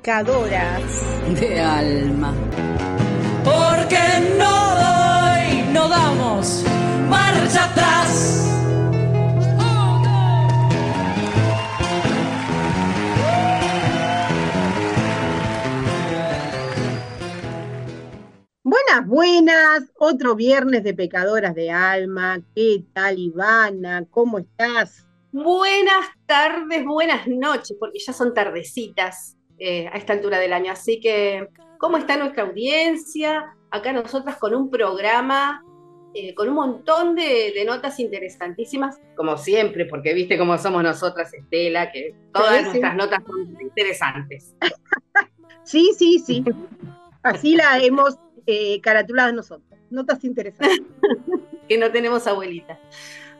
pecadoras. de alma. Porque no doy, no damos marcha atrás. Buenas, buenas. Otro viernes de Pecadoras de Alma. ¿Qué tal, Ivana? ¿Cómo estás? Buenas tardes, buenas noches, porque ya son tardecitas eh, a esta altura del año. Así que, ¿cómo está nuestra audiencia? Acá nosotras con un programa, eh, con un montón de, de notas interesantísimas, como siempre, porque viste cómo somos nosotras, Estela, que todas Sí, sí. nuestras notas son interesantes. Sí, sí, sí. Así la hemos eh, caratulado nosotros. Notas interesantes. que no tenemos abuelita.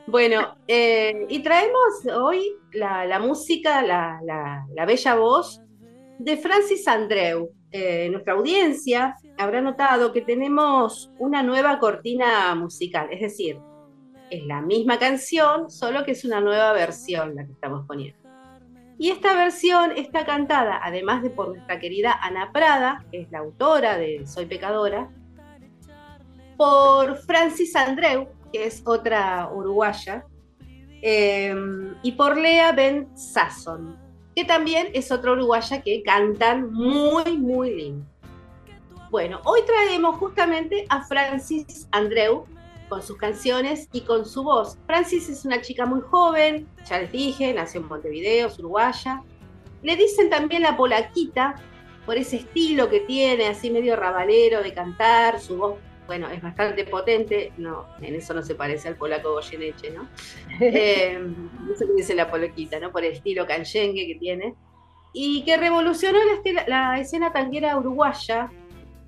Bueno, eh, y traemos hoy la, la música, la, la- la bella voz de Francis Andreu. Eh, nuestra audiencia habrá notado que tenemos una nueva cortina musical, es decir, es la misma canción, solo que es una nueva versión la que estamos poniendo. Y esta versión está cantada, además de por nuestra querida Ana Prada, que es la autora de Soy Pecadora, por Francis Andreu, que es otra uruguaya, eh, y por Lea Ben Sasson, que también es otra uruguaya que cantan muy, muy lindo. Bueno, hoy traemos justamente a Francis Andreu con sus canciones y con su voz. Francis es una chica muy joven, ya les dije, nació en Montevideo, es uruguaya. Le dicen también la polaquita por ese estilo que tiene, así medio rabalero de cantar, su voz bueno, es bastante potente, no, en eso no se parece al polaco Goyeneche, ¿no? Eh, eso que dice la polaquita, ¿no? Por el estilo canchengue que tiene. Y que revolucionó la, estela- la escena tanguera uruguaya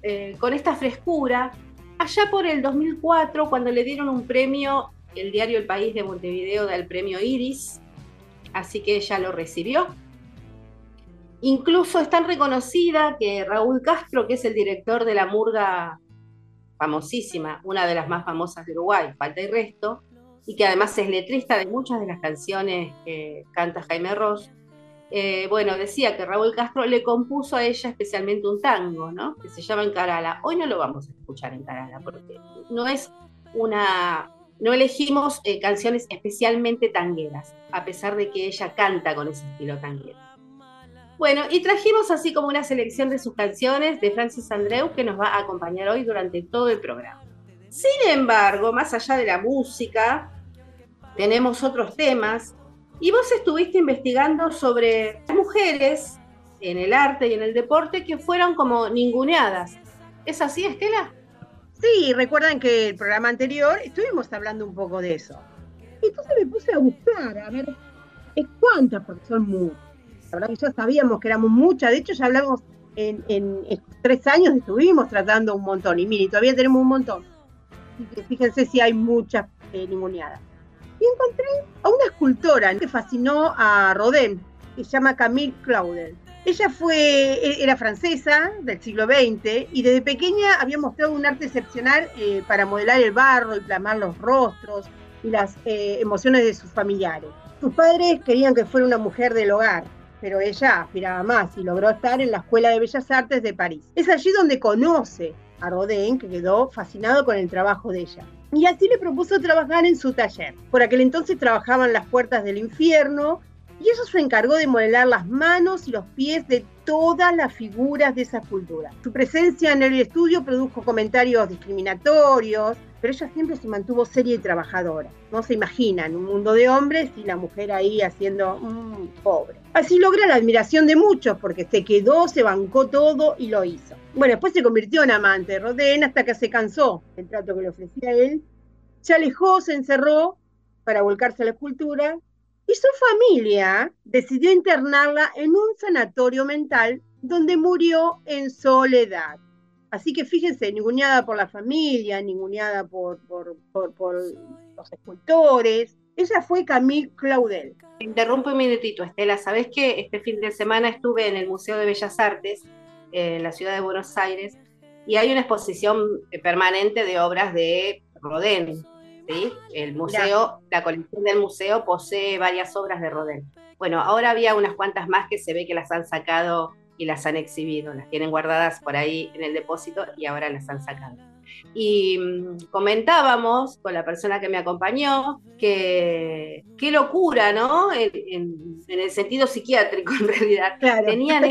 eh, con esta frescura, allá por el 2004, cuando le dieron un premio, el diario El País de Montevideo da el premio Iris, así que ella lo recibió. Incluso es tan reconocida que Raúl Castro, que es el director de la murga famosísima, una de las más famosas de Uruguay, Falta y Resto, y que además es letrista de muchas de las canciones que canta Jaime Ross. eh, bueno, decía que Raúl Castro le compuso a ella especialmente un tango, ¿no? Que se llama Encarala. Hoy no lo vamos a escuchar Encarala, porque no es una. No elegimos eh, canciones especialmente tangueras, a pesar de que ella canta con ese estilo tanguero. Bueno, y trajimos así como una selección de sus canciones de Francis Andreu que nos va a acompañar hoy durante todo el programa. Sin embargo, más allá de la música, tenemos otros temas. Y vos estuviste investigando sobre mujeres en el arte y en el deporte que fueron como ninguneadas. ¿Es así, Estela? Sí, recuerdan que el programa anterior estuvimos hablando un poco de eso. Entonces me puse a buscar, a ver cuántas, porque son muchas. Verdad que ya sabíamos que éramos muchas. De hecho, ya hablamos en, en tres años, estuvimos tratando un montón. Y mire, todavía tenemos un montón. Así que fíjense si hay muchas eh. Y encontré a una escultora que fascinó a Rodin, que se llama Camille Claudel. Ella fue, e- era francesa del siglo XX y desde pequeña había mostrado un arte excepcional eh, para modelar el barro y plasmar los rostros y las eh, emociones de sus familiares. Sus padres querían que fuera una mujer del hogar, pero ella aspiraba más y logró estar en la Escuela de Bellas Artes de París. Es allí donde conoce a Rodin, que quedó fascinado con el trabajo de ella. Y así le propuso trabajar en su taller. Por aquel entonces trabajaban las puertas del infierno y ella se encargó de modelar las manos y los pies de todas las figuras de esa escultura. Su presencia en el estudio produjo comentarios discriminatorios, pero ella siempre se mantuvo seria y trabajadora. No se imaginan un mundo de hombres y la mujer ahí haciendo "Mm, pobre. Así logra la admiración de muchos porque se quedó, se bancó todo y lo hizo. Bueno, después se convirtió en amante de Rodin hasta que se cansó del trato que le ofrecía él. Se alejó, se encerró para volcarse a la escultura y su familia decidió internarla en un sanatorio mental donde murió en soledad. Así que fíjense, ninguneada por la familia, ninguneada por, por, por, por los escultores. Ella fue Camille Claudel. Te interrumpo un minutito, Estela. Sabés que este fin de semana estuve en el Museo de Bellas Artes, eh, en la ciudad de Buenos Aires, y hay una exposición permanente de obras de Rodin. ¿sí? El museo, la colección del museo posee varias obras de Rodin. Bueno, ahora había unas cuantas más que se ve que las han sacado y las han exhibido, las tienen guardadas por ahí en el depósito y ahora las han sacado. Y mm, comentábamos con la persona que me acompañó que qué locura, ¿no? En, el sentido psiquiátrico, en realidad. Tenían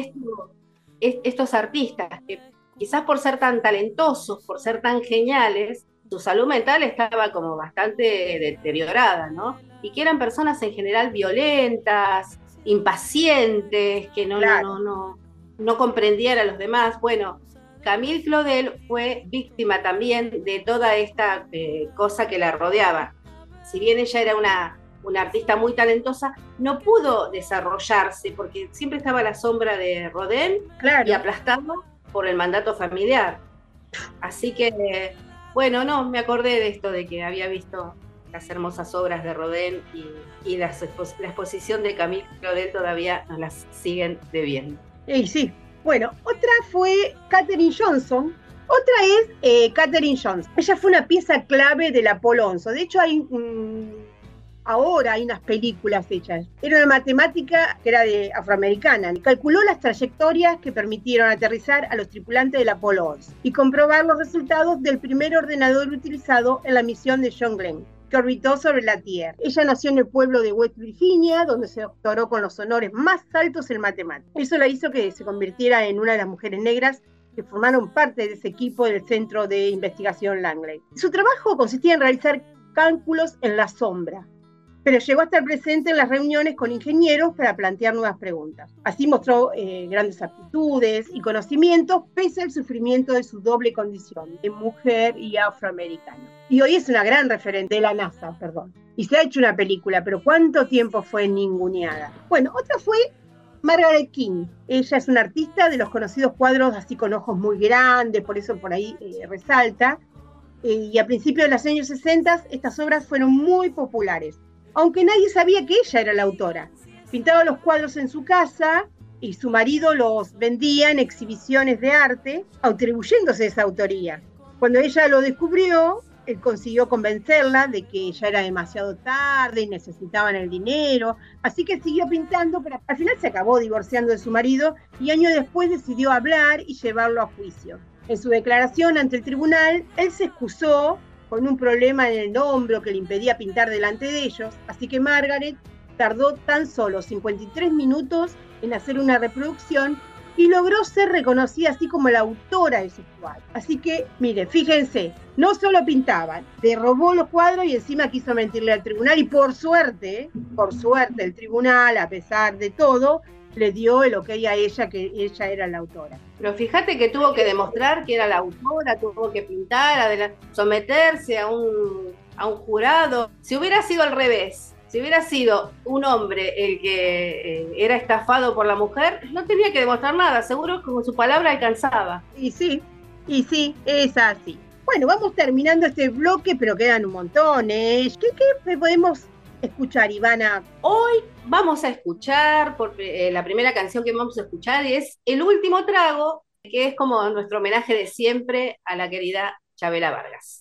estos artistas que quizás por ser tan talentosos, por ser tan geniales, su salud mental estaba como bastante deteriorada, ¿no? Y que eran personas en general violentas, impacientes, que no, no, no, no comprendían a los demás. Bueno, Camille Claudel fue víctima también de toda esta eh, cosa que la rodeaba. Si bien ella era una, una artista muy talentosa, no pudo desarrollarse porque siempre estaba a la sombra de Rodin y aplastado por el mandato familiar. Así que, bueno, no, me acordé de esto, de que había visto las hermosas obras de Rodin y, la exposición de Camille Claudel todavía nos las siguen debiendo. Y sí, bueno, otra fue Katherine Johnson. Otra es eh, Katherine Johnson. Ella fue una pieza clave del Apolo 11. De hecho, hay ahora hay unas películas hechas. Era una matemática que era de afroamericana. Calculó las trayectorias que permitieron aterrizar a los tripulantes del Apolo 11 y comprobar los resultados del primer ordenador utilizado en la misión de John Glenn que orbitó sobre la Tierra. Ella nació en el pueblo de West Virginia, donde se doctoró con los honores más altos en matemáticas. Eso la hizo que se convirtiera en una de las mujeres negras que formaron parte de ese equipo del Centro de Investigación Langley. Su trabajo consistía en realizar cálculos en la sombra, pero llegó a estar presente en las reuniones con ingenieros para plantear nuevas preguntas. Así mostró eh, grandes aptitudes y conocimientos pese al sufrimiento de su doble condición de mujer y afroamericano. Y hoy es una gran referente de la NASA, perdón. Y se ha hecho una película, pero ¿cuánto tiempo fue ninguneada? Bueno, otra fue Margaret King. Ella es una artista de los conocidos cuadros así con ojos muy grandes, por eso por ahí eh, resalta. Eh, y a principios de los años 60 estas obras fueron muy populares aunque nadie sabía que ella era la autora. Pintaba los cuadros en su casa y su marido los vendía en exhibiciones de arte, atribuyéndose esa autoría. Cuando ella lo descubrió, él consiguió convencerla de que ya era demasiado tarde y necesitaban el dinero, así que siguió pintando, pero al final se acabó divorciando de su marido y años después decidió hablar y llevarlo a juicio. En su declaración ante el tribunal, él se excusó con un problema en el hombro que le impedía pintar delante de ellos, así que Margaret tardó tan solo 53 minutos en hacer una reproducción y logró ser reconocida así como la autora de su cuadro. Así que, mire, fíjense, no solo pintaban, le robó los cuadros y encima quiso mentirle al tribunal y por suerte, por suerte el tribunal, a pesar de todo, le dio el ok a ella que ella era la autora. Pero fíjate que tuvo que demostrar que era la autora, tuvo que pintar, someterse a un, a un jurado. Si hubiera sido al revés, si hubiera sido un hombre el que eh, era estafado por la mujer, no tenía que demostrar nada, seguro que con su palabra alcanzaba. Y sí, y sí, es así. Bueno, vamos terminando este bloque, pero quedan un montón. ¿eh? ¿Qué, ¿Qué podemos escuchar, Ivana? Hoy vamos a escuchar, porque eh, la primera canción que vamos a escuchar es El último trago, que es como nuestro homenaje de siempre a la querida Chabela Vargas.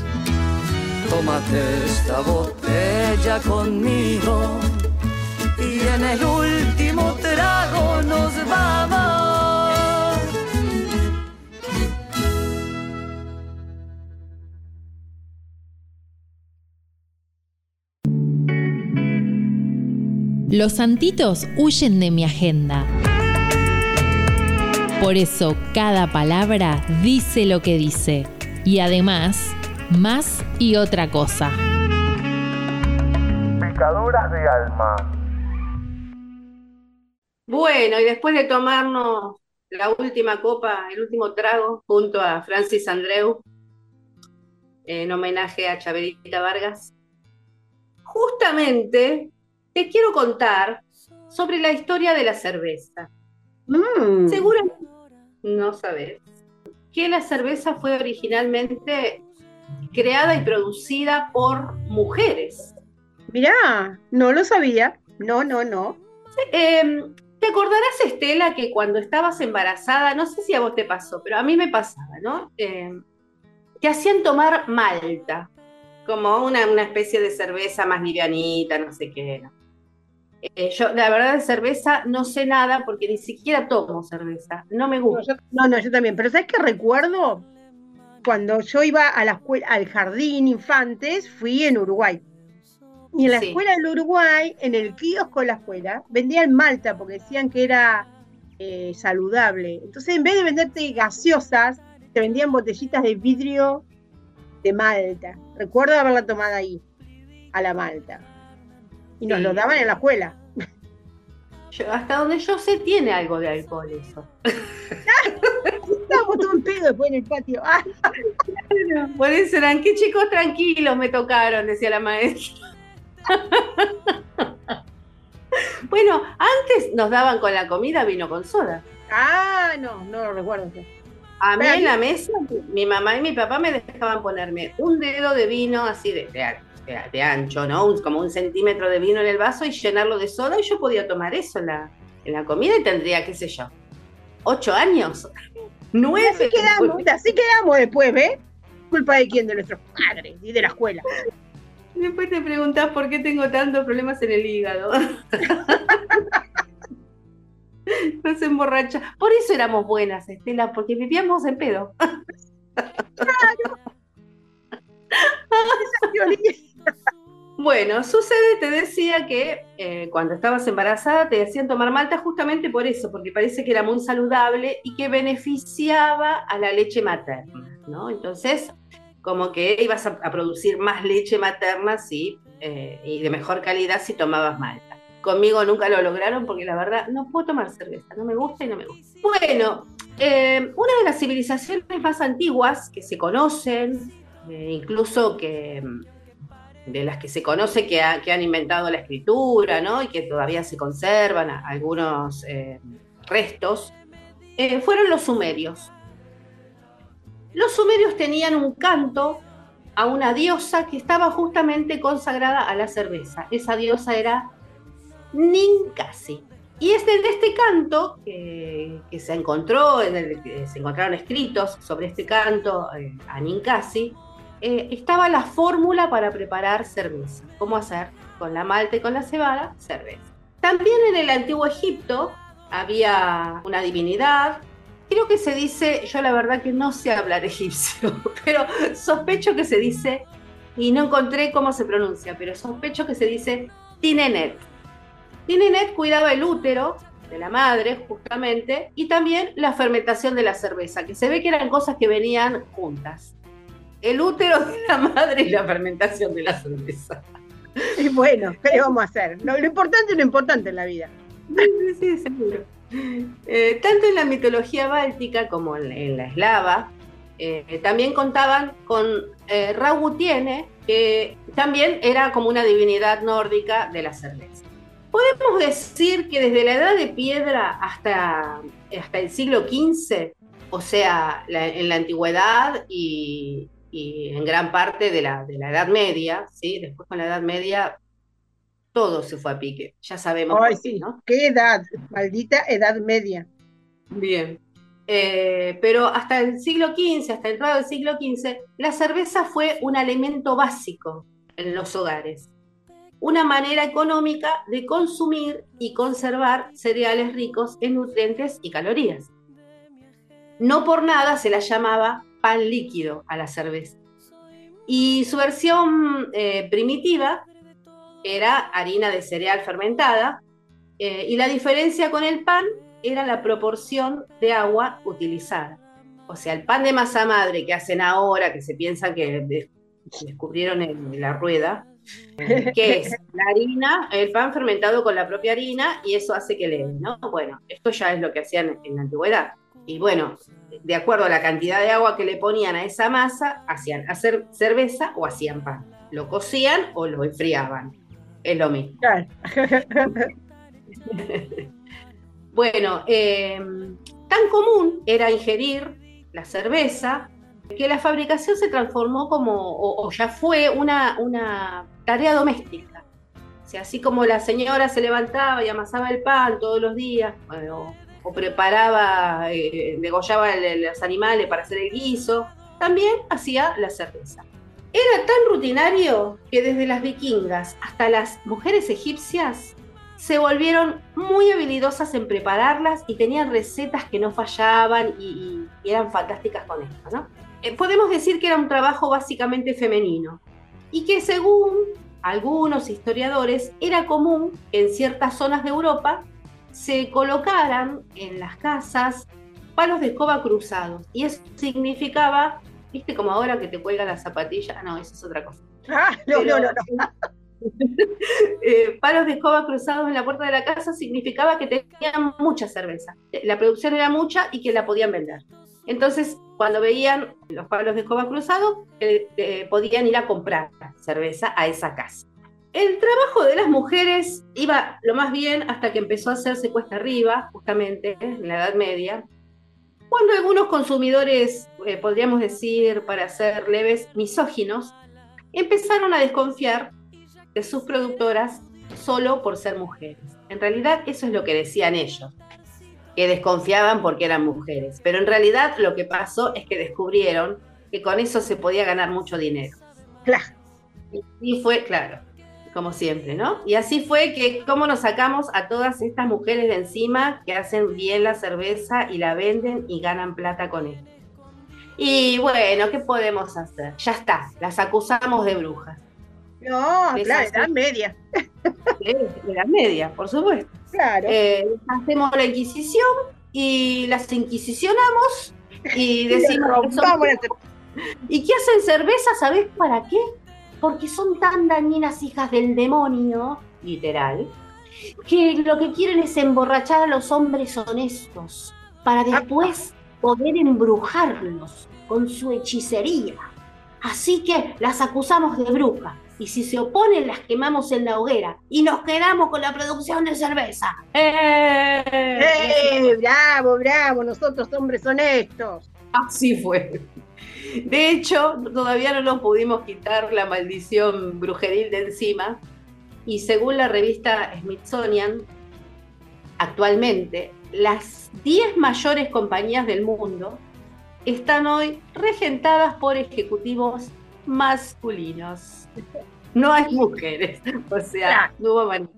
Tómate esta botella conmigo y en el último trago nos vamos. Los santitos huyen de mi agenda. Por eso cada palabra dice lo que dice. Y además, más y otra cosa. Pecadoras de alma. Bueno, y después de tomarnos la última copa, el último trago, junto a Francis Andreu, en homenaje a Chaverita Vargas, justamente te quiero contar sobre la historia de la cerveza. Mm. Seguramente no sabes que la cerveza fue originalmente creada y producida por mujeres. Mirá, no lo sabía. No, no, no. Eh, ¿Te acordarás, Estela, que cuando estabas embarazada, no sé si a vos te pasó, pero a mí me pasaba, ¿no? Eh, te hacían tomar malta, como una, una especie de cerveza más livianita, no sé qué era. Eh, yo, la verdad, de cerveza no sé nada porque ni siquiera tomo cerveza. No me No, gusta. yo, no, no, yo también. Pero ¿sabes qué recuerdo? Cuando yo iba a la escuela, al jardín infantes, fui en Uruguay. Y en la Sí. escuela del Uruguay, en el kiosco de la escuela, vendían malta porque decían que era eh, saludable. Entonces, en vez de venderte gaseosas, te vendían botellitas de vidrio de malta. Recuerdo haberla tomado ahí, a la malta. Y nos Sí. lo daban en la escuela. Yo- hasta donde yo sé, tiene algo de alcohol eso. Pedo después en el patio. Ah, Por eso eran, qué chicos tranquilos me tocaron, decía la maestra. bueno, antes nos daban con la comida vino con soda. ah, no, no lo recuerdo. A mí en la mesa, mi mamá y mi papá me dejaban ponerme un dedo de vino así de, de- de- de ancho, ¿no? Un- como un centímetro de vino en el vaso y llenarlo de soda y yo podía tomar eso en la, en la comida y tendría, qué sé yo, ocho años, nueve. Así quedamos, así quedamos después, ¿ves? Culpa de quién, de nuestros padres y de la escuela. Después te preguntás por qué tengo tantos problemas en el hígado. No se emborracha. Por eso éramos buenas, Estela, porque vivíamos en pedo. Bueno, sucede, te decía que eh, cuando estabas embarazada te hacían tomar malta justamente por eso, porque parece que era muy saludable y que beneficiaba a la leche materna, ¿no? Entonces, como que ibas a, producir más leche materna sí, eh, y de mejor calidad si tomabas malta. Conmigo nunca lo lograron porque la verdad no puedo tomar cerveza, no me gusta y no me gusta. Bueno, eh, una de las civilizaciones más antiguas que se conocen, incluso que de las que se conoce que, que han inventado la escritura, ¿no? Y que todavía se conservan algunos eh, restos, eh, fueron los sumerios. Los sumerios tenían un canto a una diosa que estaba justamente consagrada a la cerveza. Esa diosa era Ninkasi. Y es de este canto que, que se encontró, en el, se encontraron escritos sobre este canto eh, a Ninkasi, eh, estaba la fórmula para preparar cerveza. ¿Cómo hacer con la malta y con la cebada cerveza? También en el antiguo Egipto había una divinidad. Creo que se dice, yo la verdad que no sé hablar egipcio, pero sospecho que se dice, y no encontré cómo se pronuncia, pero sospecho que se dice Tinenet. Tinenet cuidaba el útero de la madre, justamente, y también la fermentación de la cerveza, que se ve que eran cosas que venían juntas. El útero de la madre y la fermentación de la cerveza. Y bueno, ¿qué le vamos a hacer? Lo, lo importante es lo importante en la vida. Sí, seguro. Eh, tanto en la mitología báltica como en, en la eslava, eh, también contaban con eh, Raugutiene, que también era como una divinidad nórdica de la cerveza. Podemos decir que desde la edad de piedra hasta, hasta el siglo XV, o sea, la- en la antigüedad y, y en gran parte de la, de la Edad Media, ¿sí? después con la Edad Media todo se fue a pique, ya sabemos Ay, qué, sí, ¿no? qué edad, maldita edad media. Bien. Eh, pero hasta el siglo XV, hasta entrado del siglo XV, la cerveza fue un alimento básico en los hogares. Una manera económica de consumir y conservar cereales ricos en nutrientes y calorías. No por nada se la llamaba pan líquido a la cerveza. Y su versión eh, primitiva era harina de cereal fermentada, eh, y la diferencia con el pan era la proporción de agua utilizada. O sea, el pan de masa madre que hacen ahora, que se piensan que de- descubrieron en la rueda, eh, que es la harina, el pan fermentado con la propia harina, y eso hace que le, ¿no? Bueno, esto ya es lo que hacían en la antigüedad. Y bueno, de acuerdo a la cantidad de agua que le ponían a esa masa, hacían hacer cerveza o hacían pan. Lo cocían o lo enfriaban. Es lo mismo. Claro. Bueno, eh, tan común era ingerir la cerveza que la fabricación se transformó como, o, o ya fue una, una tarea doméstica. O sea, así como la señora se levantaba y amasaba el pan todos los días, o, preparaba, eh, degollaba los animales para hacer el guiso, también hacía la cerveza. Era tan rutinario que desde las vikingas hasta las mujeres egipcias se volvieron muy habilidosas en prepararlas y tenían recetas que no fallaban y eran fantásticas con esto, ¿no? Eh, podemos decir que era un trabajo básicamente femenino y que según algunos historiadores era común que en ciertas zonas de Europa se colocaran en las casas palos de escoba cruzados y eso significaba, viste como ahora que te cuelga la zapatilla, Ah, no, eso es otra cosa. Ah, no, Pero- no, no. eh, palos de escoba cruzados en la puerta de la casa significaba que tenían mucha cerveza. La producción era mucha y que la podían vender. Entonces, cuando veían los palos de escoba cruzados, eh, eh, podían ir a comprar cerveza a esa casa. El trabajo de las mujeres iba lo más bien hasta que empezó a hacerse cuesta arriba, justamente en la Edad Media, cuando algunos consumidores, eh, podríamos decir, para ser leves, misóginos, empezaron a desconfiar de sus productoras solo por ser mujeres. En realidad eso es lo que decían ellos, que desconfiaban porque eran mujeres. Pero en realidad lo que pasó es que descubrieron que con eso se podía ganar mucho dinero. Claro. Y fue, claro, como siempre, ¿no? Y así fue que cómo nos sacamos a todas estas mujeres de encima que hacen bien la cerveza y la venden y ganan plata con esto. Y bueno, ¿qué podemos hacer? Ya está, las acusamos de brujas. No, Es claro, edad media. la media, por supuesto. Claro. Eh, hacemos la Inquisición y las inquisicionamos y decimos que son- la- ¿Y qué hacen cerveza? ¿Sabés para qué? Porque son tan dañinas hijas del demonio, literal, que lo que quieren es emborrachar a los hombres honestos para después poder embrujarlos con su hechicería. Así que las acusamos de brujas. Y si se oponen, las quemamos en la hoguera. Y nos quedamos con la producción de cerveza. ¡Eh! ¡Eh! Bravo, bravo, nosotros hombres honestos. Así fue. De hecho, todavía no nos pudimos quitar la maldición brujeril de encima. Y según la revista Smithsonian, actualmente, las 10 mayores compañías del mundo están hoy regentadas por ejecutivos masculinos. No hay mujeres, o sea, no hubo manera.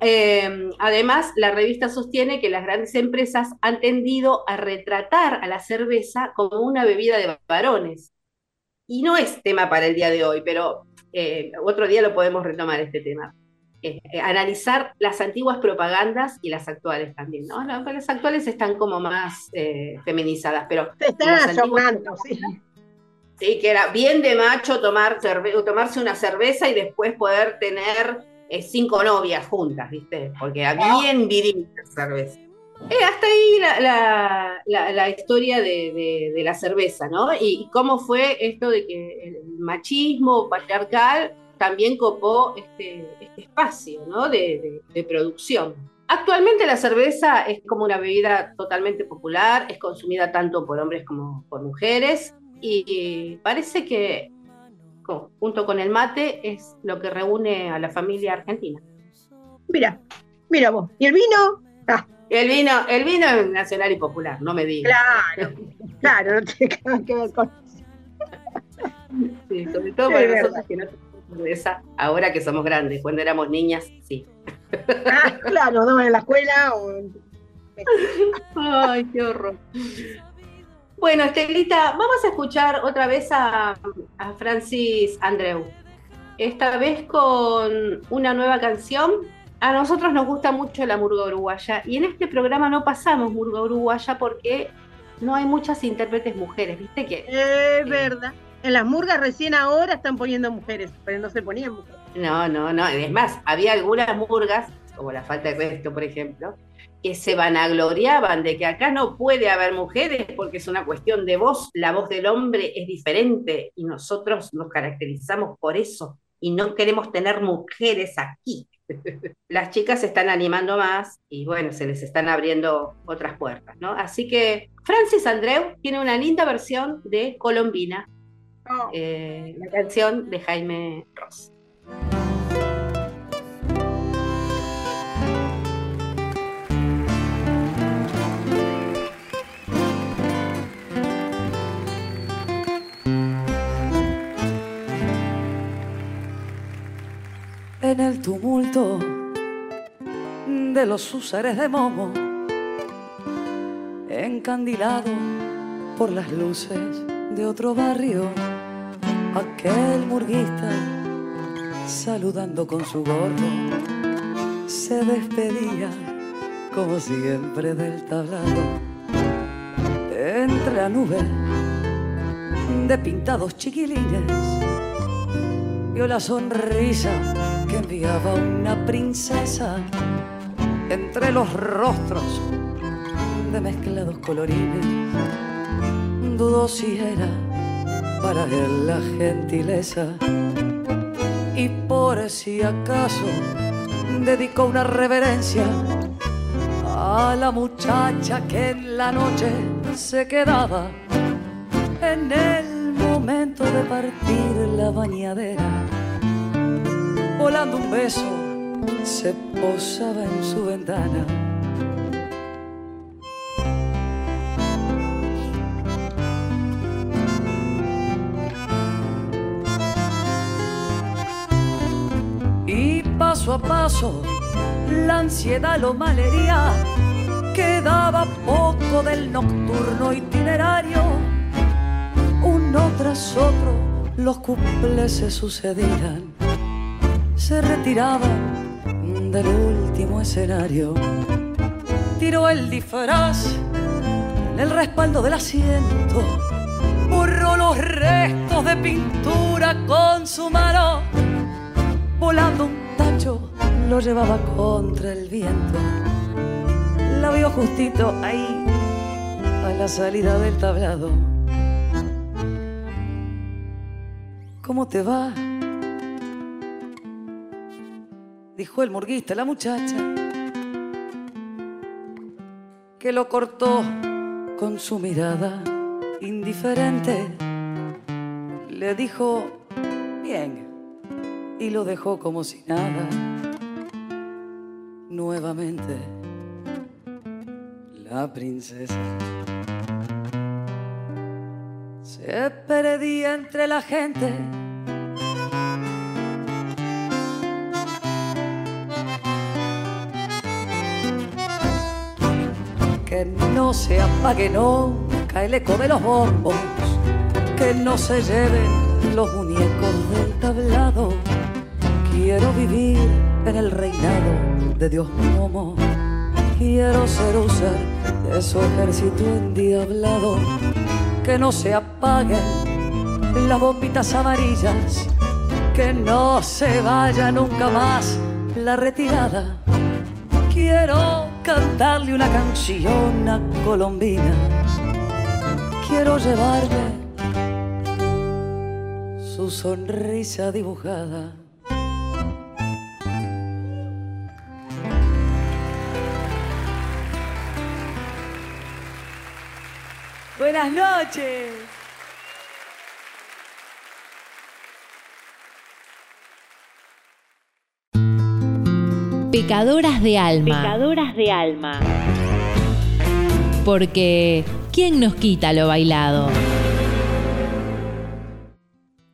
Eh, además, la revista sostiene que las grandes empresas han tendido a retratar a la cerveza como una bebida de varones. Y no es tema para el día de hoy, pero eh, otro día lo podemos retomar este tema. Eh, eh, analizar las antiguas propagandas y las actuales también, ¿no? Las, actuales están como más feminizadas, pero... Se están ayornando, sí. Sí, que era bien de macho tomar cerve- tomarse una cerveza y después poder tener eh, cinco novias juntas, ¿viste? Porque era bien viril la cerveza. Eh, hasta ahí la, la- la- la historia de, de- de la cerveza, ¿no? Y, y cómo fue esto de que el machismo patriarcal también copó este, este espacio, ¿no? De- de producción. Actualmente la cerveza es como una bebida totalmente popular, es consumida tanto por hombres como por mujeres y parece que co- junto con el mate es lo que reúne a la familia argentina. Mira, mira vos. ¿Y el vino? Ah, El vino, el vino es nacional y popular, no me digas. claro, claro, no tiene nada que ver con Sí, sobre todo para verdad. nosotros que no ahora que somos grandes, cuando éramos niñas, sí. Ah, claro, no en la escuela o Ay, qué horror. Bueno, Estelita, vamos a escuchar otra vez a, a Francis Andreu. Esta vez con una nueva canción. A nosotros nos gusta mucho la murga uruguaya y en este programa no pasamos murga uruguaya porque no hay muchas intérpretes mujeres, ¿viste que? Es verdad. En las murgas recién ahora están poniendo mujeres, pero no se ponían mujeres. No, no, no. Es más, había algunas murgas, como la falta de resto, por ejemplo, que se vanagloriaban de que acá no puede haber mujeres porque es una cuestión de voz. La voz del hombre es diferente y nosotros nos caracterizamos por eso y no queremos tener mujeres aquí. Las chicas se están animando más y bueno, se les están abriendo otras puertas, ¿no? Así que Francis Andreu tiene una linda versión de Colombina, Oh, eh, la canción de Jaime Ross. En el tumulto de los húsares de Momo, encandilado por las luces de otro barrio, aquel murguista saludando con su gorro se despedía como siempre del tablado entre la nube de pintados chiquilines vio la sonrisa que enviaba una princesa entre los rostros de mezclados colorines. Dudó si era para él la gentileza y por si acaso dedicó una reverencia a la muchacha que en la noche se quedaba en el momento de partir la bañadera. Volando un beso, se posaba en su ventana. Y paso a paso, la ansiedad lo malería. Quedaba poco del nocturno itinerario uno tras otro los cuples se sucedían, se retiraban del último escenario. Tiró el disfraz en el respaldo del asiento, borró los restos de pintura con su mano, volando un tacho lo llevaba contra el viento. La vio justito ahí, a la salida del tablado. ¿Cómo te va? Dijo el murguista la muchacha, que lo cortó con su mirada indiferente. Le dijo, bien, y lo dejó como si nada. Nuevamente la princesa. Se perdía entre la gente. Se apague nunca el eco de los bombos, que no se lleven los muñecos del tablado. Quiero vivir en el reinado de Dios Momo. Quiero ser un ser de su ejército endiablado. Que no se apaguen las bombitas amarillas. Que no se vaya nunca más la retirada. Quiero cantarle una canción a Colombina. Quiero llevarle su sonrisa dibujada. Buenas noches. Pecadoras de alma. Pecadoras de alma. Porque, ¿quién nos quita lo bailado?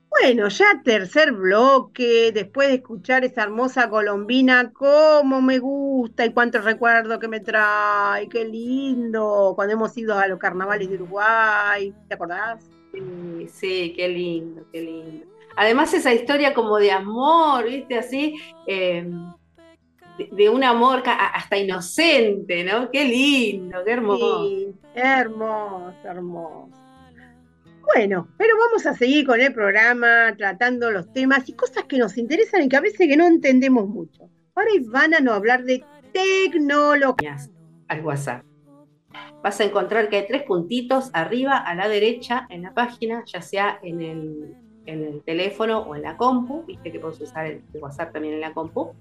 Bueno, ya tercer bloque, después de escuchar esa hermosa colombina, cómo me gusta y cuánto recuerdo que me trae, qué lindo, cuando hemos ido a los carnavales de Uruguay, ¿te acordás? Sí, sí, qué lindo, qué lindo. Además esa historia como de amor, ¿viste? Así, eh, de, de un amor hasta inocente, ¿no? Qué lindo, qué hermoso. Sí, hermoso, hermoso. Bueno, pero vamos a seguir con el programa, tratando los temas y cosas que nos interesan y que a veces que no entendemos mucho. Ahora Ivana nos va a hablar de tecnología. al WhatsApp. Vas a encontrar que hay tres puntitos arriba a la derecha en la página, ya sea en el, en el teléfono o en la compu, viste que puedes usar el WhatsApp también en la compu.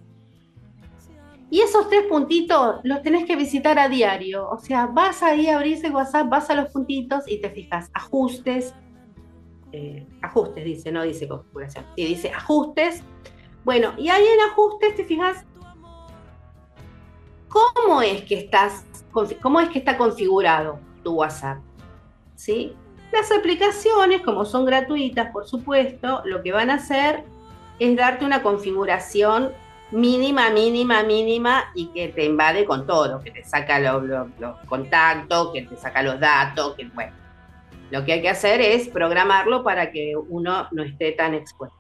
Y esos tres puntitos los tenés que visitar a diario. O sea, vas ahí a abrir ese WhatsApp, vas a los puntitos y te fijas ajustes. eh, ajustes dice, no dice configuración. Sí, dice ajustes. Bueno, y ahí en ajustes te fijas cómo es que estás, cómo es que está configurado tu WhatsApp. ¿Sí? Las aplicaciones, como son gratuitas, por supuesto, lo que van a hacer es darte una configuración mínima, mínima, mínima y que te invade con todo, que te saca lo- lo- los contactos, que te saca los datos, que bueno. Lo que hay que hacer es programarlo para que uno no esté tan expuesto.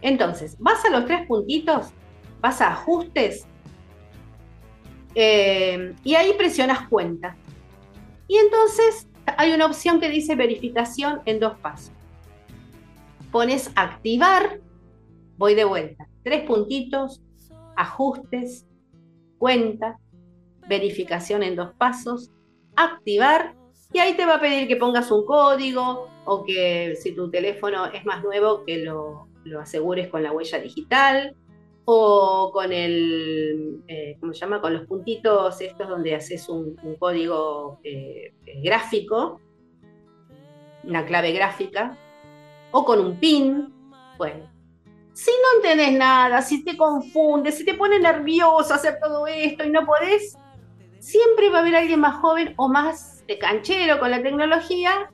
Entonces, vas a los tres puntitos, vas a ajustes eh, y ahí presionas cuenta. Y entonces hay una opción que dice verificación en dos pasos. Pones activar, voy de vuelta, tres puntitos, ajustes, cuenta, verificación en dos pasos, activar, y ahí te va a pedir que pongas un código o que si tu teléfono es más nuevo, que lo, lo asegures con la huella digital o con el, eh, ¿cómo se llama? Con los puntitos estos donde haces un, código eh, eh, gráfico, una clave gráfica, o con un pin. Bueno, si no entendés nada, si te confundes, si te pone nervioso hacer todo esto y no podés, siempre va a haber alguien más joven o más de canchero con la tecnología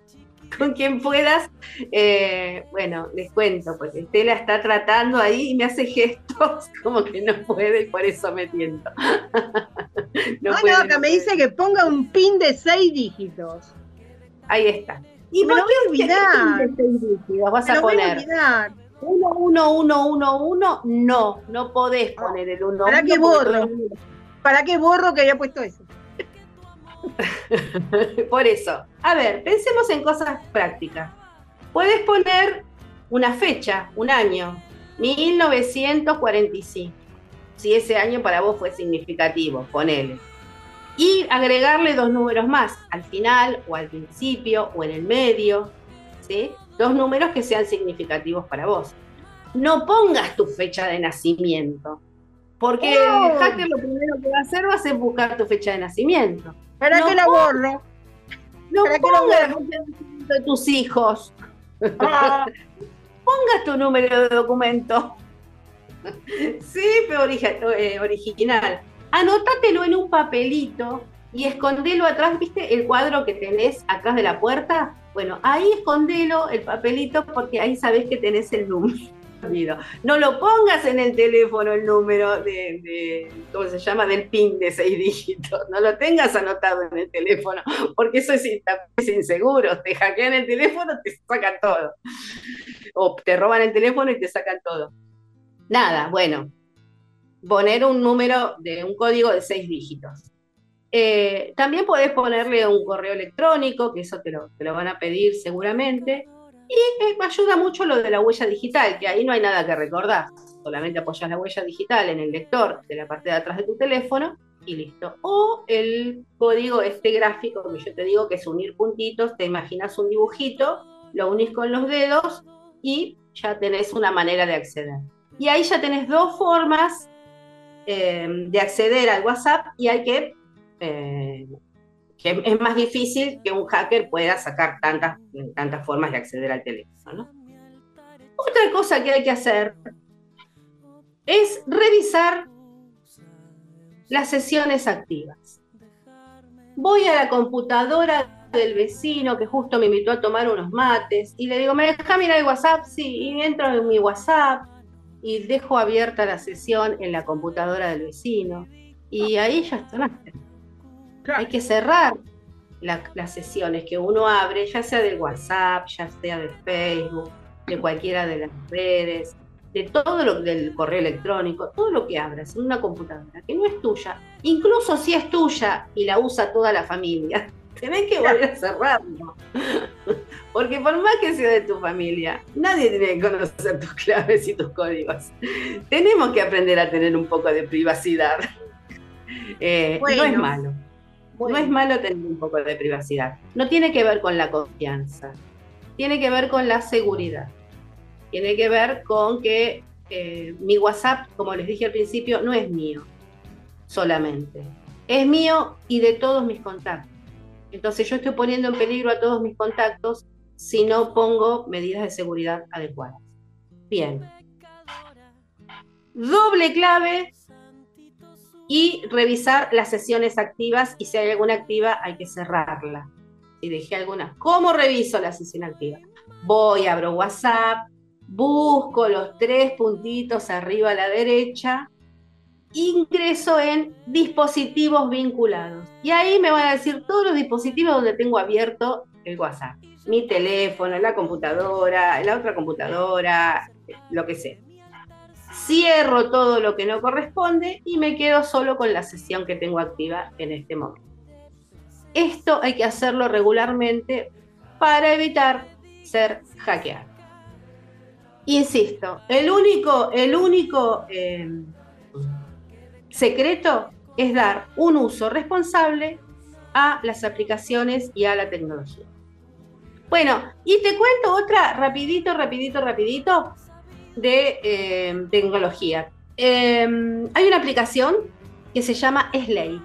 con quien puedas. Eh, bueno, les cuento, porque Estela está tratando ahí y me hace gestos como que no puede y por eso me tiento. No, no, puede, no me dice que ponga un pin de seis dígitos. Ahí está. ¿Y Me por lo voy a olvidar. seis dígitos? Vas Me a lo voy a poner olvidar. 1, 1, 1, 1, 1, no, no podés poner el 1. ¿Para qué borro? ¿Para qué borro que había puesto eso? Por eso. A ver, pensemos en cosas prácticas. Puedes poner una fecha, un año, 1945. Si ese año para vos fue significativo, ponele. Y agregarle dos números más, al final o al principio o en el medio, ¿sí? Dos números que sean significativos para vos. No pongas tu fecha de nacimiento, porque Oh. el hacker lo primero que va a hacer va a ser buscar tu fecha de nacimiento. ¿Para No qué la borro? No ¿Para pongas la borro? fecha de nacimiento de tus hijos. Ah, Pongas tu número de documento. Sí, pero eh, original. anótatelo en un papelito y escondelo atrás, ¿viste el cuadro que tenés atrás de la puerta? Bueno, ahí escondelo el papelito porque ahí sabés que tenés el número. No lo pongas en el teléfono el número de, ¿cómo se llama? Del PIN de seis dígitos. No lo tengas anotado en el teléfono, porque eso es, es inseguro. Te hackean el teléfono, te sacan todo. O te roban el teléfono y te sacan todo. Nada, bueno. Poner un número de un código de seis dígitos. Eh, también podés ponerle un correo electrónico, que eso te lo, te lo van a pedir seguramente. Y eh, ayuda mucho lo de la huella digital, que ahí no hay nada que recordar. Solamente apoyas la huella digital en el lector de la parte de atrás de tu teléfono y listo. O el código este gráfico que yo te digo que es unir puntitos, te imaginas un dibujito, lo unís con los dedos y ya tenés una manera de acceder. Y ahí ya tenés dos formas eh, de acceder al WhatsApp y hay que eh, que es más difícil que un hacker pueda sacar tantas, tantas formas de acceder al teléfono. Otra cosa que hay que hacer es revisar las sesiones activas. Voy a la computadora del vecino que justo me invitó a tomar unos mates y le digo, ¿me deja mirar el WhatsApp? Sí, y entro en mi WhatsApp y dejo abierta la sesión en la computadora del vecino. Y ahí ya Hay que cerrar las sesiones que uno abre, ya sea del WhatsApp, ya sea de Facebook, de cualquiera de las redes, de todo lo del correo electrónico, todo lo que abras en una computadora que no es tuya, incluso si es tuya y la usa toda la familia, tenés que volver a cerrarlo. Porque por más que sea de tu familia, nadie tiene que conocer tus claves y tus códigos. Tenemos que aprender a tener un poco de privacidad. Eh, no es malo. No es malo tener un poco de privacidad. No tiene que ver con la confianza. Tiene que ver con la seguridad. Tiene que ver con que eh, mi WhatsApp, como les dije al principio, no es mío solamente. Es mío y de todos mis contactos. Entonces yo estoy poniendo en peligro a todos mis contactos si no pongo medidas de seguridad adecuadas. Bien. Doble clave y revisar las sesiones activas y si hay alguna activa hay que cerrarla. Si dejé alguna, ¿cómo reviso la sesión activa? Voy, abro WhatsApp, busco los tres puntitos arriba a la derecha, ingreso en dispositivos vinculados y ahí me van a decir todos los dispositivos donde tengo abierto el WhatsApp. Mi teléfono, la computadora, la otra computadora, lo que sea cierro todo lo que no corresponde y me quedo solo con la sesión que tengo activa en este momento. Esto hay que hacerlo regularmente para evitar ser hackeado. Insisto, el único, el único eh, secreto es dar un uso responsable a las aplicaciones y a la tecnología. Bueno, y te cuento otra rapidito, rapidito, rapidito de eh, tecnología. Em, hay una aplicación que se llama Slay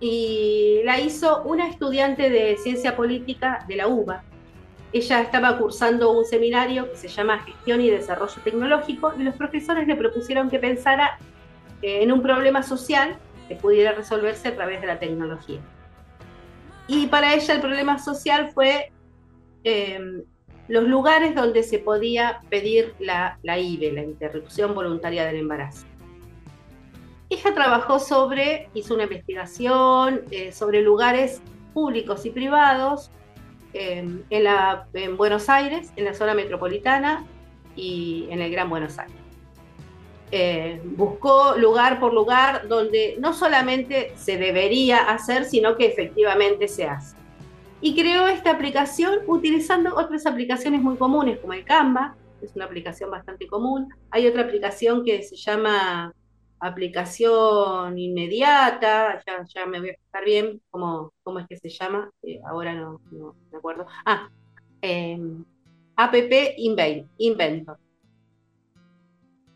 y la hizo una estudiante de ciencia política de la UBA. Ella estaba cursando un seminario que se llama Gestión y Desarrollo Tecnológico y los profesores le propusieron que pensara eh, en un problema social que pudiera resolverse a través de la tecnología. Y para ella el problema social fue em, los lugares donde se podía pedir la, la IVE, la interrupción voluntaria del embarazo. Ella trabajó sobre, hizo una investigación eh, sobre lugares públicos y privados em, en, la, en Buenos Aires, en la zona metropolitana y en el Gran Buenos Aires. Eh, buscó lugar por lugar donde no solamente se debería hacer, sino que efectivamente se hace y creó esta aplicación utilizando otras aplicaciones muy comunes como el Canva, que es una aplicación bastante común. Hay otra aplicación que se llama aplicación inmediata, ya, me voy a fijar bien cómo, cómo es que se llama, eh, ahora no, me acuerdo. Ah, em, App Inventor.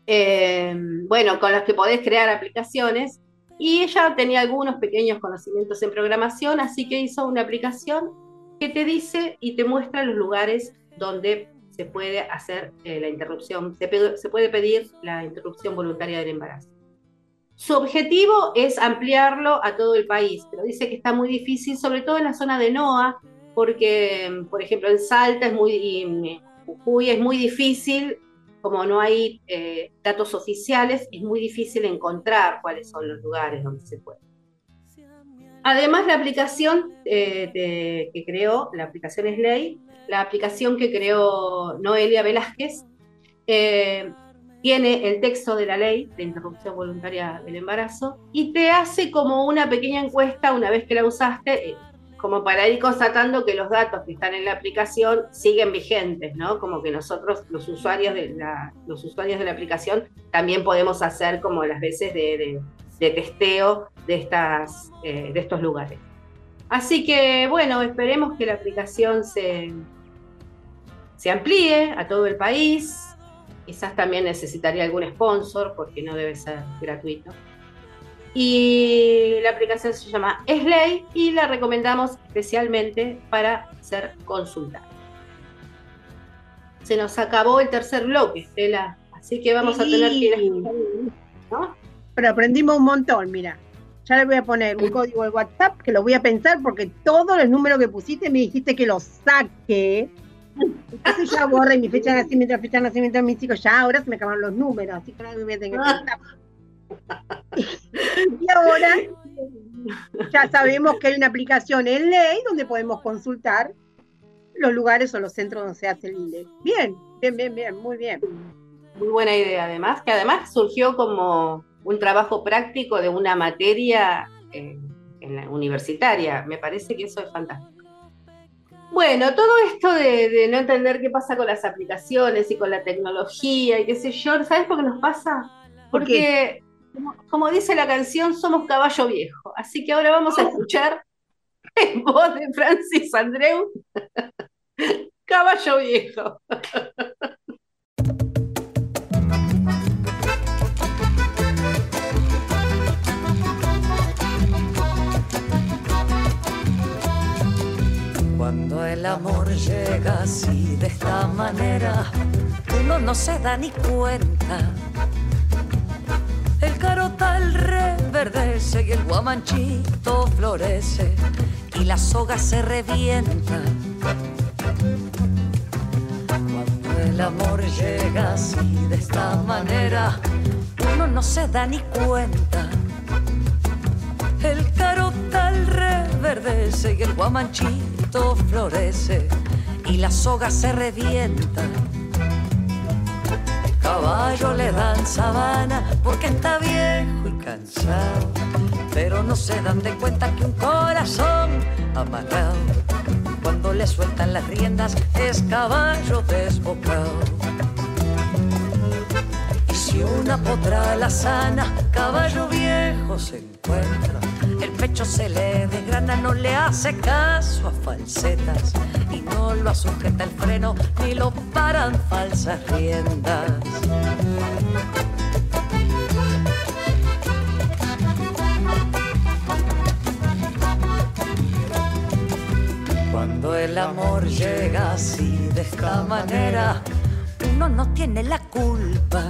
Em, bueno, con los que podés crear aplicaciones y ella tenía algunos pequeños conocimientos en programación, así que hizo una aplicación que te dice y te muestra los lugares donde se puede hacer eh, la interrupción, se, puede pedir la interrupción voluntaria del embarazo. Su objetivo es ampliarlo a todo el país, pero dice que está muy difícil, sobre todo en la zona de NOA, porque, por ejemplo, en Salta es muy, y en Jujuy es muy difícil, como no hay eh, datos oficiales, es muy difícil encontrar cuáles son los lugares donde se puede. Además, la aplicación eh, que creó, la aplicación es ley, la aplicación que creó Noelia Velázquez, eh, tiene el texto de la ley de interrupción voluntaria del embarazo y te hace como una pequeña encuesta una vez que la usaste, como para ir constatando que los datos que están en la aplicación siguen vigentes, ¿no? Como que nosotros, los usuarios de la, los usuarios de la aplicación, también podemos hacer como las veces de, de- de testeo de, estas, eh, de estos lugares. Así que, bueno, esperemos que la aplicación se, se amplíe a todo el país. Quizás también necesitaría algún sponsor porque no debe ser gratuito. Y la aplicación se llama Slay y la recomendamos especialmente para ser consultada. Se nos acabó el tercer bloque, Estela, así que vamos a tener que ir ¿no? Pero aprendimos un montón, mira. Ya le voy a poner un código de WhatsApp que lo voy a pensar porque todos los números que pusiste me dijiste que los saque. Entonces ya borré mi fecha de nacimiento, fecha de nacimiento de mis hijos. Ya ahora se me acabaron los números, así que ahora me voy a tener que pensar. Y ahora ya sabemos que hay una aplicación en ley donde podemos consultar los lugares o los centros donde se hace el INE. Bien, bien, bien, bien, muy bien. Muy buena idea, además, que además surgió como un trabajo práctico de una materia eh, en la universitaria. Me parece que eso es fantástico. Bueno, todo esto de, de no entender qué pasa con las aplicaciones y con la tecnología y qué sé yo, ¿sabes por qué nos pasa? ¿Por Porque, como, como dice la canción, somos caballo viejo. Así que ahora vamos a escuchar en voz de Francis Andreu, caballo viejo. Cuando el amor llega así de esta manera, uno no se da ni cuenta. El reverdece y el guamanchito florece y la soga se revienta. Cuando el amor llega así de esta manera, uno no se da ni cuenta. El carotal reverdece y el guamanchito florece y la soga se revienta. Caballo le dan sabana porque está viejo y cansado, pero no se dan de cuenta que un corazón amarrado, cuando le sueltan las riendas, es caballo desbocado. Y si una potra la sana, caballo viejo se encuentra. El pecho se le desgrana, no le hace caso a falsetas y no lo sujeta el freno ni lo paran falsas riendas. Cuando el amor llega así de esta manera, uno no tiene la culpa.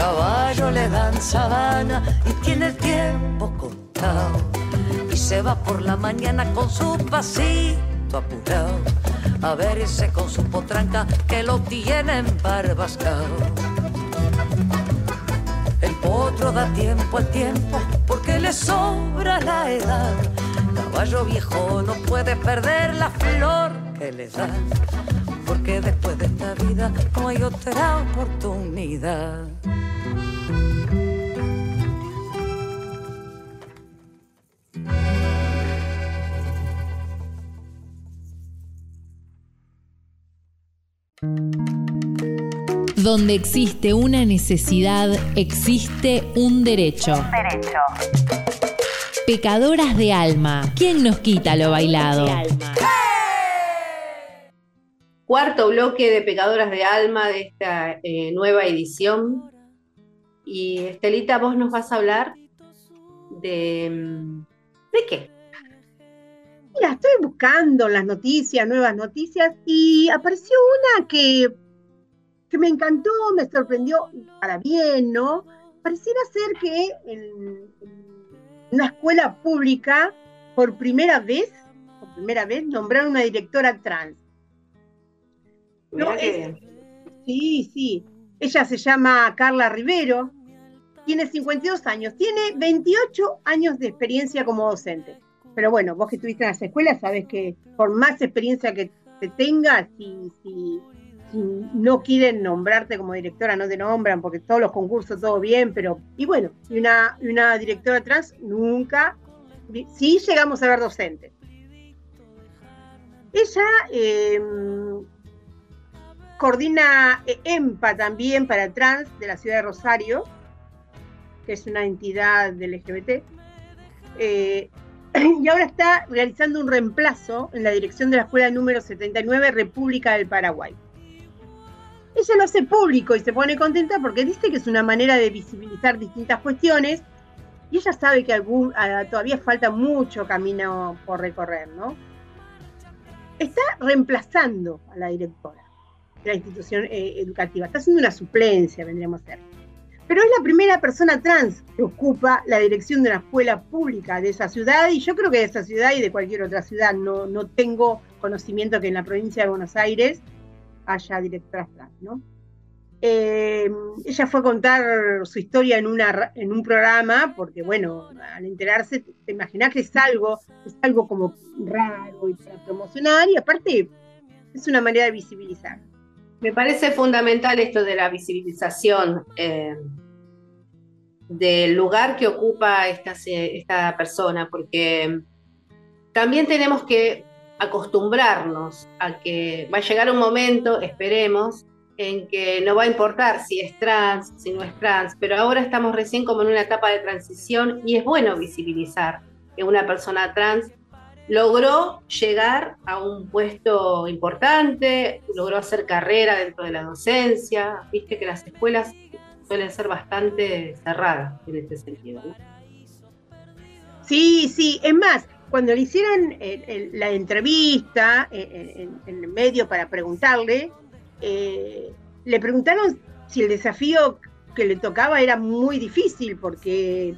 Caballo le dan sabana y tiene el tiempo contado. Y se va por la mañana con su pasito apurado. A verse con su potranca que lo tienen barbascado. El potro da tiempo al tiempo porque le sobra la edad. Caballo viejo no puede perder la flor que le da. Porque después de esta vida no hay otra oportunidad. Donde existe una necesidad, existe un derecho. Pecadoras de alma. ¿Quién nos quita lo bailado? Cuarto bloque de Pecadoras de Alma de esta eh, nueva edición. Y Estelita, vos nos vas a hablar de... mm, ¿De qué? Mira, estoy buscando las noticias, nuevas noticias, y apareció una que, que me encantó, me sorprendió para bien, ¿no? Pareciera ser que en, en una escuela pública, por primera vez, por primera vez, nombraron una directora trans. No, es-. Sí, sí. Ella se llama Carla Rivero, tiene 52 años, tiene 28 años de experiencia como docente. Pero bueno, vos que estuviste en las escuelas sabes que por más experiencia que te tengas, si, si- no quieren nombrarte como directora, no te nombran, porque todos los concursos, todo bien, pero. Y bueno, y una, directora trans nunca. Sí llegamos a ver docentes. Ella eh, coordina eh, EMPA también para trans de la ciudad de Rosario, que es una entidad del LGBT. Eh, y ahora está realizando un reemplazo en la dirección de la escuela número 79 República del Paraguay. Ella lo hace público y se pone contenta porque dice que es una manera de visibilizar distintas cuestiones y ella sabe que ah, todavía falta mucho camino por recorrer, ¿no? Está reemplazando a la directora de la institución eh, educativa, está haciendo una suplencia, vendríamos a ser. Pero es la primera persona trans que ocupa la dirección de una escuela pública de esa ciudad y yo creo que de esa ciudad y de cualquier otra ciudad. No, no tengo conocimiento que en la provincia de Buenos Aires haya directoras trans, ¿no? Eh, ella fue a contar su historia en, una, en un programa, porque bueno, al enterarse, te, imaginás que es algo, es algo como raro y para promocionar, y aparte es una manera de visibilizar. Me parece fundamental esto de la visibilización eh, del lugar que ocupa esta, se- esta persona, porque también tenemos que acostumbrarnos a que va a llegar un momento, esperemos, en que no va a importar si es trans, si no es trans, pero ahora estamos recién como en una etapa de transición y es bueno visibilizar que una persona trans logró llegar a un puesto importante, logró hacer carrera dentro de la docencia, viste que las escuelas suelen ser bastante cerradas en este sentido. Sí, sí, es más, cuando le hicieron eh, el- la entrevista eh, en, en el medio para preguntarle, eh, le preguntaron si el desafío que le tocaba era muy difícil, porque...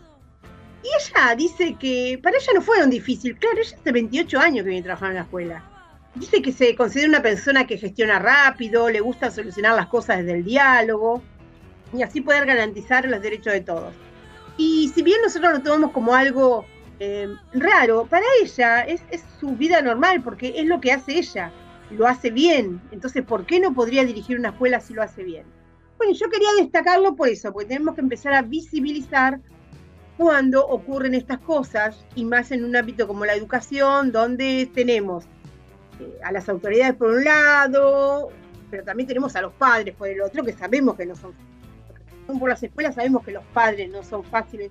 Y ella dice que para ella no fueron difícil, claro, ella hace 28 años que viene trabajando en la escuela. Dice que se considera una persona que gestiona rápido, le gusta solucionar las cosas desde el diálogo y así poder garantizar los derechos de todos. Y si bien nosotros lo tomamos como algo eh, raro, para ella es, su vida normal, porque es lo que hace ella, lo hace bien. Entonces, ¿por qué no podría dirigir una escuela si lo hace bien? Bueno, yo quería destacarlo por eso, porque tenemos que empezar a visibilizar cuando ocurren estas cosas, y más en un ámbito como la educación, donde tenemos eh, a las autoridades por un lado, pero también tenemos a los padres por el otro, que sabemos que no son por las escuelas, sabemos que los padres no son fáciles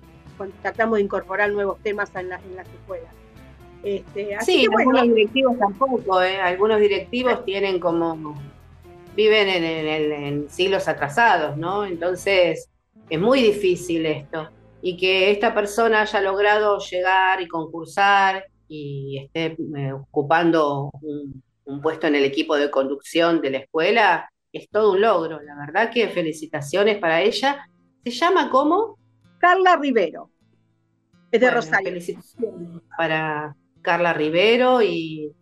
tratamos de incorporar nuevos temas en, la- en las escuelas. Este, así Sí, que bueno, algunos directivos tampoco, ¿eh? algunos directivos tienen como, viven en, en- en- en siglos atrasados, ¿no? Entonces es muy difícil esto. Y que esta persona haya logrado llegar y concursar y esté eh, ocupando un, un puesto en el equipo de conducción de la escuela, es todo un logro. La verdad que felicitaciones para ella. ¿Se llama cómo? Carla Rivero, es de Bueno, Rosario. Felicitaciones para Carla Rivero y,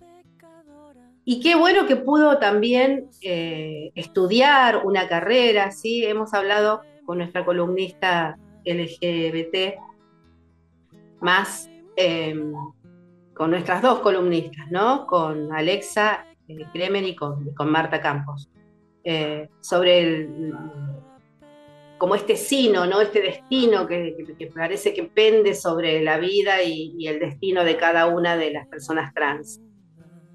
y qué bueno que pudo también eh, estudiar una carrera, ¿sí? Hemos hablado con nuestra columnista LGBT, más eh, con nuestras dos columnistas, ¿no? Con Alexa eh, Kremer y con, con Marta Campos, eh, sobre el, como este sino, ¿no? Este destino que, que- parece que pende sobre la vida y, y el destino de cada una de las personas trans.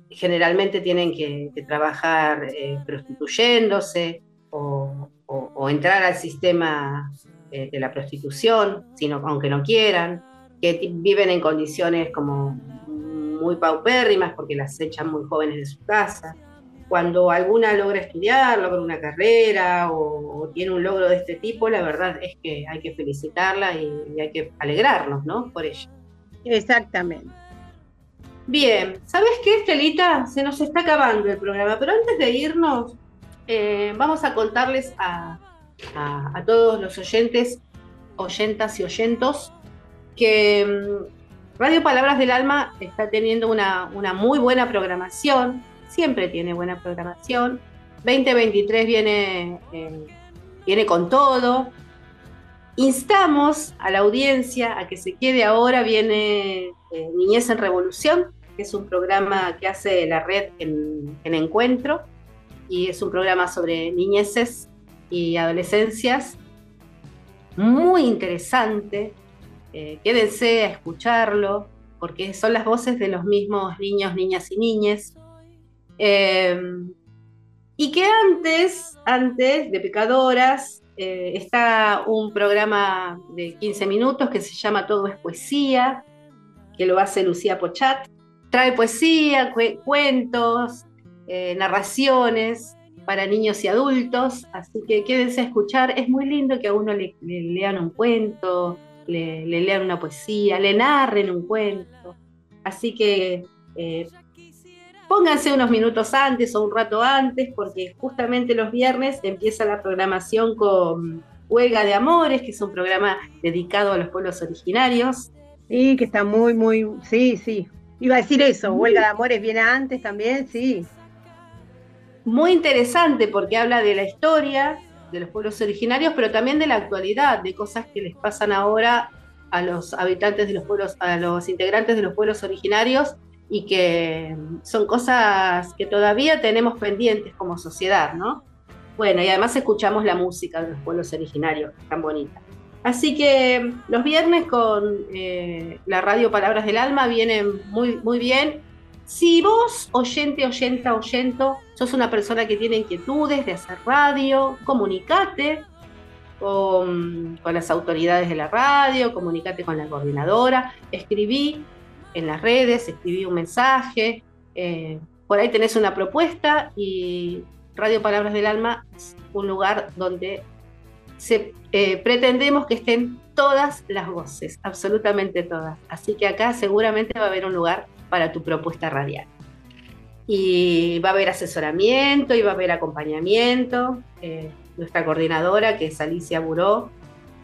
Generalmente tienen que, que trabajar eh, prostituyéndose o, o- o entrar al sistema eh, de la prostitución, sino, aunque no quieran. que viven en condiciones como muy paupérrimas porque las echan muy jóvenes de su casa. Cuando alguna logra estudiar, logra una carrera o, o tiene un logro de este tipo, la verdad es que hay que felicitarla y, y hay que alegrarnos, ¿no? Por ello. Exactamente. Bien, ¿sabes qué, Estelita? Se nos está acabando el programa, pero antes de irnos, eh, vamos a contarles a, a- a todos los oyentes, oyentas y oyentos, que mm, Radio Palabras del Alma está teniendo una, una muy buena programación, siempre tiene buena programación. 2023 viene, eh, viene con todo. Instamos a la audiencia a que se quede ahora, viene eh, Niñez en Revolución, que es un programa que hace la red en, en Encuentro, y es un programa sobre niñeces y adolescencias muy interesante. Eh, quédense a escucharlo, porque son las voces de los mismos niños, niñas y niñes. Eh, y que antes, antes de Pecadoras, eh, está un programa de 15 minutos que se llama Todo es Poesía, que lo hace Lucía Pochat. Trae poesía, cue- cuentos, eh, narraciones para niños y adultos, así que quédense a escuchar. Es muy lindo que a uno le, le lean un cuento, le, le lean una poesía, le narren un cuento. Así que eh, pónganse unos minutos antes o un rato antes, porque justamente los viernes empieza la programación con Huelga de Amores, que es un programa dedicado a los pueblos originarios. Sí, que está muy, muy. Sí, sí. Iba a decir eso, Huelga de Amores viene antes también, sí. Muy interesante porque habla de la historia de los pueblos originarios, pero también de la actualidad, de cosas que les pasan ahora a los habitantes de los pueblos, a los integrantes de los pueblos originarios y que son cosas que todavía tenemos pendientes como sociedad, ¿no? Bueno, y además escuchamos la música de los pueblos originarios, tan bonita. Así que los viernes con eh, la radio Palabras del Alma vienen muy, muy bien. Si vos, oyente, oyenta, oyento, sos una persona que tiene inquietudes de hacer radio, comunicate con, con las autoridades de la radio, comunicate con la coordinadora, escribí en las redes, escribí un mensaje, eh, por ahí tenés una propuesta y Radio Palabras del Alma es un lugar donde eh, pretendemos que estén todas las voces, absolutamente todas. Así que acá seguramente va a haber un lugar para tu propuesta radial. Y va a haber asesoramiento y va a haber acompañamiento. Eh, nuestra coordinadora, que es Alicia Buró,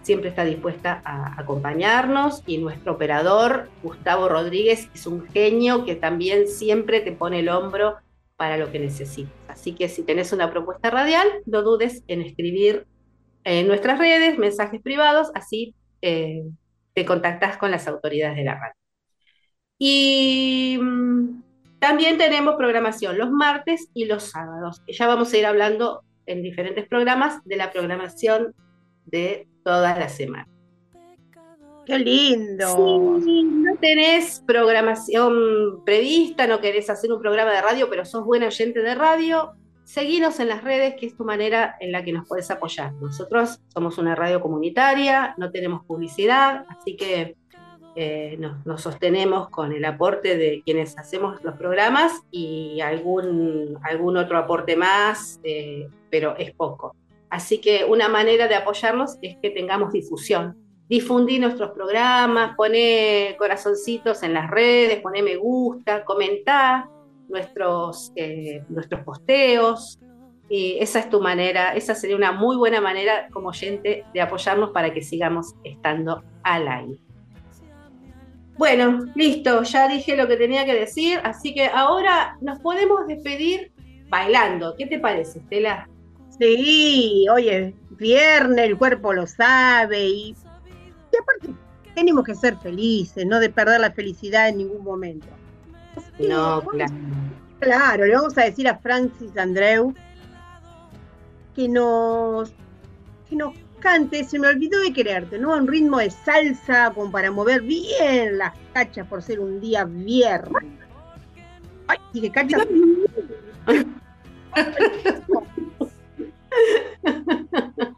siempre está dispuesta a acompañarnos y nuestro operador, Gustavo Rodríguez, es un genio que también siempre te pone el hombro para lo que necesites. Así que si tenés una propuesta radial, no dudes en escribir en nuestras redes, mensajes privados, así eh, te contactas con las autoridades de la radio. Y mm, también tenemos programación los martes y los sábados. Ya vamos a ir hablando en diferentes programas de la programación de toda la semana. Qué lindo. Si no tenés programación prevista, no querés hacer un programa de radio, pero sos buen oyente de radio, seguinos en las redes, que es tu manera en la que nos podés apoyar. Nosotros somos una radio comunitaria, no tenemos publicidad, así que eh, nos, nos sostenemos con el aporte de quienes hacemos los programas y algún, algún otro aporte más, eh, pero es poco. Así que una manera de apoyarnos es que tengamos difusión. Difundí nuestros programas, poné corazoncitos en las redes, poné me gusta, comentá nuestros, eh, nuestros posteos. Y esa es tu manera, esa sería una muy buena manera como oyente de apoyarnos para que sigamos estando al aire. Bueno, listo, ya dije lo que tenía que decir, así que ahora nos podemos despedir bailando. ¿Qué te parece, Estela? Sí, oye, viernes, el cuerpo lo sabe y, y aparte tenemos que ser felices, no de perder la felicidad en ningún momento. Así No, claro. Claro, le vamos a decir a Francis Andreu que nos, que nos cante, se me olvidó de quererte, ¿no? Un ritmo de salsa como para mover bien las cachas por ser un día viernes. Ay, y que cachas.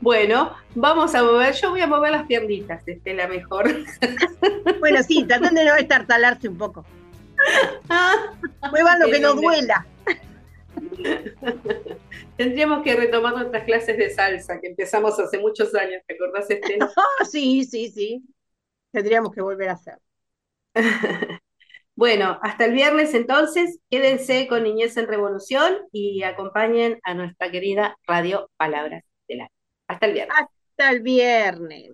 Bueno, vamos a mover, yo voy a mover las piernitas, Estela, mejor. Bueno, sí, traten de no estartalarse un poco. Muevan lo que no duela. Tendríamos que retomar nuestras clases de salsa que empezamos hace muchos años, ¿te acordás, Estela? Ah, sí, sí, sí. Tendríamos que volver a hacer. Bueno, hasta el viernes entonces, quédense con Niñez en Revolución y acompañen a nuestra querida Radio Palabras del Alma. Hasta el viernes. Hasta el viernes.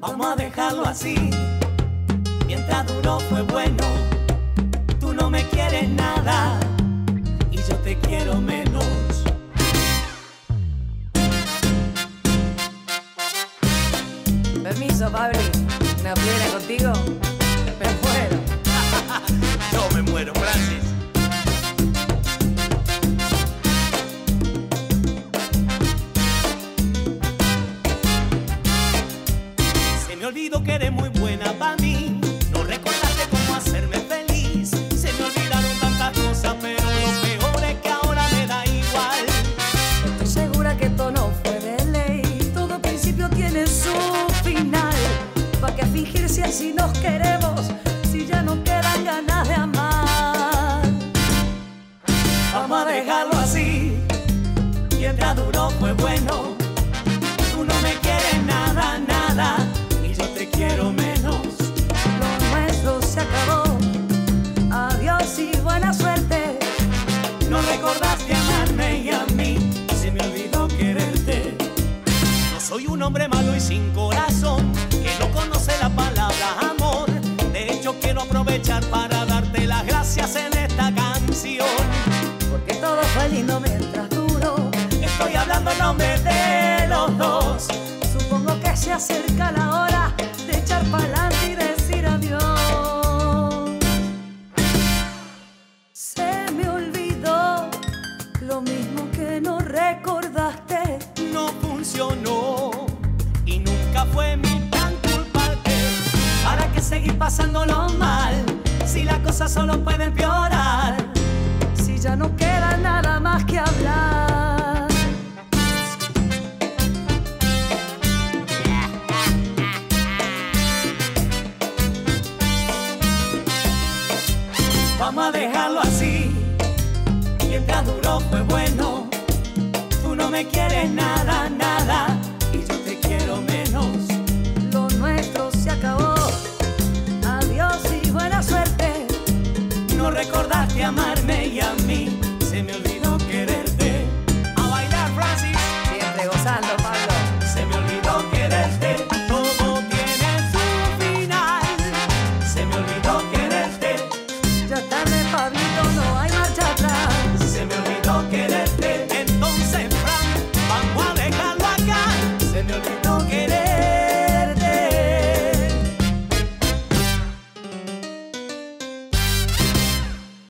Vamos a dejarlo así. Mientras duró fue bueno. Tú no me quieres nada te quiero menos. Permiso, Pablo. ¿Una plena contigo? Me muero. Yo me muero, Francis. Se me olvidó que eres muy duró fue bueno. Tú no me quieres nada, nada. Y yo te quiero menos. Lo nuestro se acabó. Adiós y buena suerte. No recordaste amarme y a mí se me olvidó quererte. No soy un hombre malo y sin acerca la